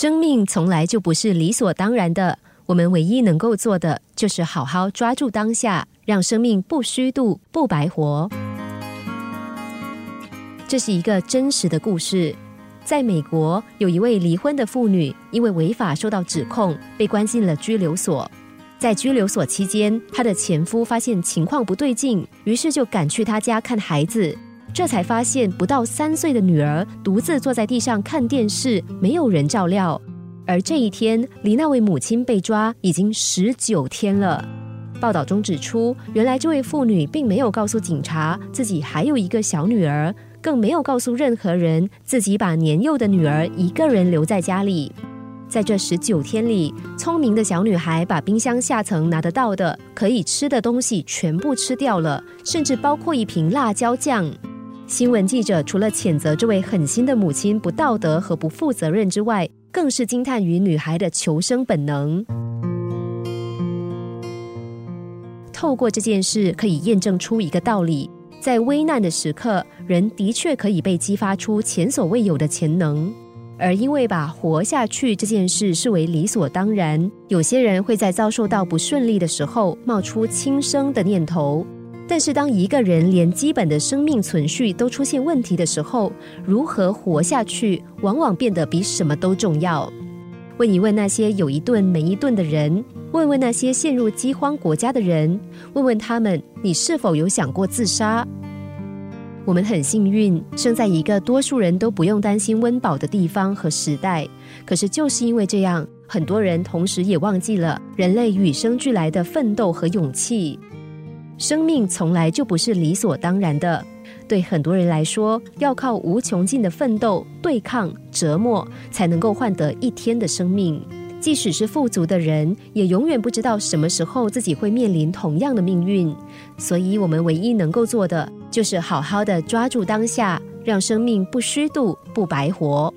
生命从来就不是理所当然的，我们唯一能够做的就是好好抓住当下，让生命不虚度、不白活。这是一个真实的故事。在美国，有一位离婚的妇女，因为违法受到指控，被关进了拘留所。在拘留所期间，她的前夫发现情况不对劲，于是就赶去她家看孩子。这才发现，不到三岁的女儿独自坐在地上看电视，没有人照料。而这一天，离那位母亲被抓已经十九天了。报道中指出，原来这位妇女并没有告诉警察自己还有一个小女儿，更没有告诉任何人自己把年幼的女儿一个人留在家里。在这十九天里，聪明的小女孩把冰箱下层拿得到的可以吃的东西全部吃掉了，甚至包括一瓶辣椒酱。新闻记者除了谴责这位狠心的母亲不道德和不负责任之外，更是惊叹于女孩的求生本能。透过这件事，可以验证出一个道理：在危难的时刻，人的确可以被激发出前所未有的潜能。而因为把活下去这件事视为理所当然，有些人会在遭受到不顺利的时候冒出轻生的念头。但是，当一个人连基本的生命存续都出现问题的时候，如何活下去，往往变得比什么都重要。问一问那些有一顿没一顿的人，问问那些陷入饥荒国家的人，问问他们：你是否有想过自杀？我们很幸运，生在一个多数人都不用担心温饱的地方和时代。可是，就是因为这样，很多人同时也忘记了人类与生俱来的奋斗和勇气。生命从来就不是理所当然的，对很多人来说，要靠无穷尽的奋斗、对抗、折磨，才能够换得一天的生命。即使是富足的人，也永远不知道什么时候自己会面临同样的命运。所以，我们唯一能够做的，就是好好的抓住当下，让生命不虚度、不白活。